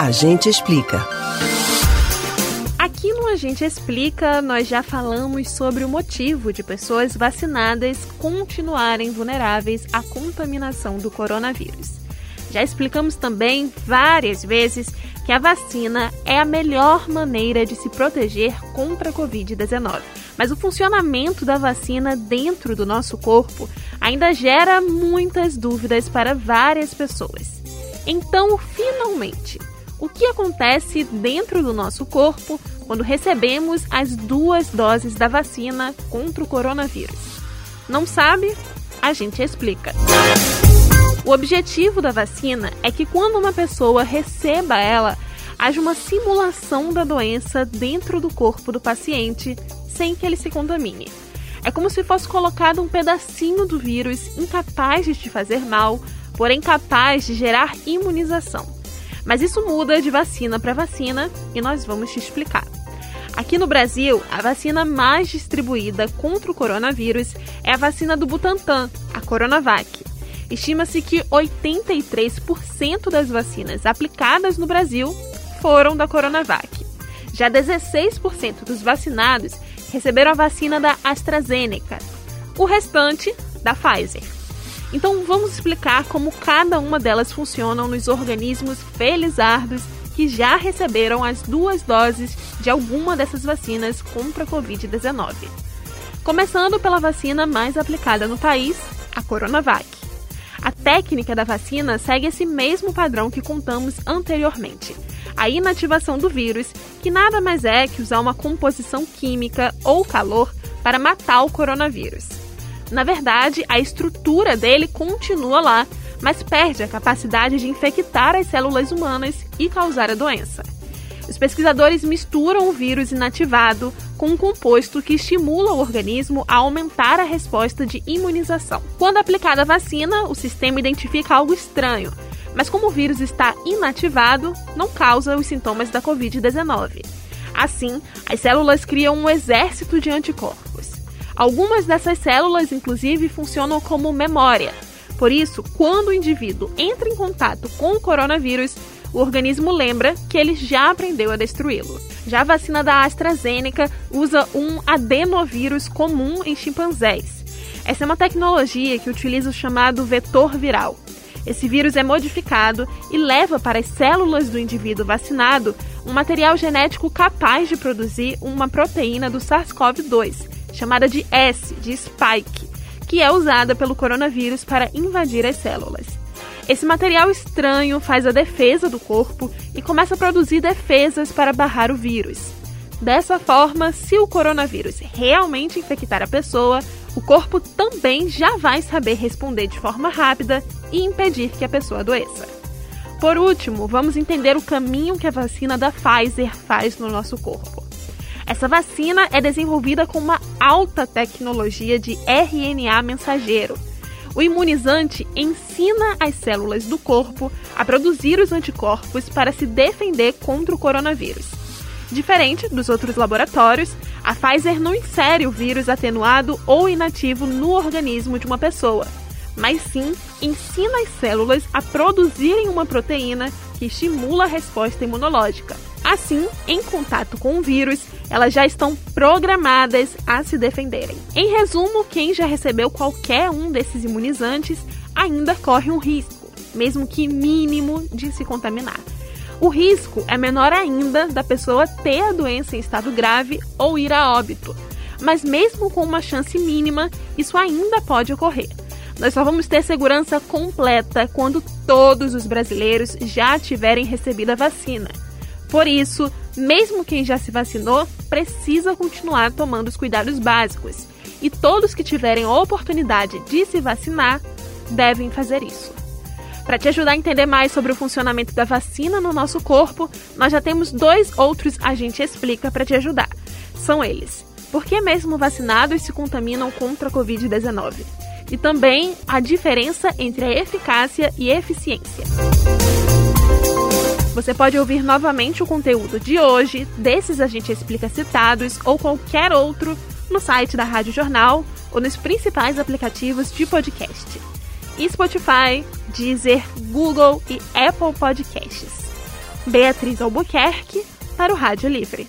A gente explica. Aqui no A gente explica, nós já falamos sobre o motivo de pessoas vacinadas continuarem vulneráveis à contaminação do coronavírus. Já explicamos também várias vezes que a vacina é a melhor maneira de se proteger contra a Covid-19. Mas o funcionamento da vacina dentro do nosso corpo ainda gera muitas dúvidas para várias pessoas. Então, finalmente, o que acontece dentro do nosso corpo quando recebemos as duas doses da vacina contra o coronavírus? Não sabe? A gente explica. O objetivo da vacina é que quando uma pessoa receba ela, haja uma simulação da doença dentro do corpo do paciente sem que ele se contamine. É como se fosse colocado um pedacinho do vírus incapaz de te fazer mal, porém capaz de gerar imunização. Mas isso muda de vacina para vacina e nós vamos te explicar. Aqui no Brasil, a vacina mais distribuída contra o coronavírus é a vacina do Butantan, a Coronavac. Estima-se que 83% das vacinas aplicadas no Brasil foram da Coronavac. Já 16% dos vacinados receberam a vacina da AstraZeneca, o restante da Pfizer. Então vamos explicar como cada uma delas funcionam nos organismos felizardos que já receberam as duas doses de alguma dessas vacinas contra a Covid-19. Começando pela vacina mais aplicada no país, a Coronavac. A técnica da vacina segue esse mesmo padrão que contamos anteriormente. A inativação do vírus, que nada mais é que usar uma composição química ou calor para matar o coronavírus. Na verdade, a estrutura dele continua lá, mas perde a capacidade de infectar as células humanas e causar a doença. Os pesquisadores misturam o vírus inativado com um composto que estimula o organismo a aumentar a resposta de imunização. Quando aplicada a vacina, o sistema identifica algo estranho, mas como o vírus está inativado, não causa os sintomas da Covid-19. Assim, as células criam um exército de anticorpos. Algumas dessas células, inclusive, funcionam como memória. Por isso, quando o indivíduo entra em contato com o coronavírus, o organismo lembra que ele já aprendeu a destruí-lo. Já a vacina da AstraZeneca usa um adenovírus comum em chimpanzés. Essa é uma tecnologia que utiliza o chamado vetor viral. Esse vírus é modificado e leva para as células do indivíduo vacinado um material genético capaz de produzir uma proteína do SARS-CoV-2, chamada de S, de spike, que é usada pelo coronavírus para invadir as células. Esse material estranho faz a defesa do corpo e começa a produzir defesas para barrar o vírus. Dessa forma, se o coronavírus realmente infectar a pessoa, o corpo também já vai saber responder de forma rápida e impedir que a pessoa adoeça. Por último, vamos entender o caminho que a vacina da Pfizer faz no nosso corpo. Essa vacina é desenvolvida com uma alta tecnologia de RNA mensageiro o imunizante ensina as células do corpo a produzir os anticorpos para se defender contra o coronavírus. Diferente dos outros laboratórios, a Pfizer não insere o vírus atenuado ou inativo no organismo de uma pessoa, mas sim ensina as células a produzirem uma proteína que estimula a resposta imunológica. Assim, em contato com o vírus, elas já estão programadas a se defenderem. Em resumo, quem já recebeu qualquer um desses imunizantes ainda corre um risco, mesmo que mínimo, de se contaminar. O risco é menor ainda da pessoa ter a doença em estado grave ou ir a óbito. Mas mesmo com uma chance mínima, isso ainda pode ocorrer. Nós só vamos ter segurança completa quando todos os brasileiros já tiverem recebido a vacina. Por isso, mesmo quem já se vacinou precisa continuar tomando os cuidados básicos. E todos que tiverem a oportunidade de se vacinar devem fazer isso. Para te ajudar a entender mais sobre o funcionamento da vacina no nosso corpo, nós já temos dois outros a gente explica para te ajudar. São eles: por que mesmo vacinados se contaminam contra a Covid-19? E também a diferença entre a eficácia e eficiência. Você pode ouvir novamente o conteúdo de hoje, desses a gente explica citados ou qualquer outro no site da Rádio Jornal ou nos principais aplicativos de podcast. Spotify, Deezer, Google e Apple Podcasts. Beatriz Albuquerque, para o Rádio Livre.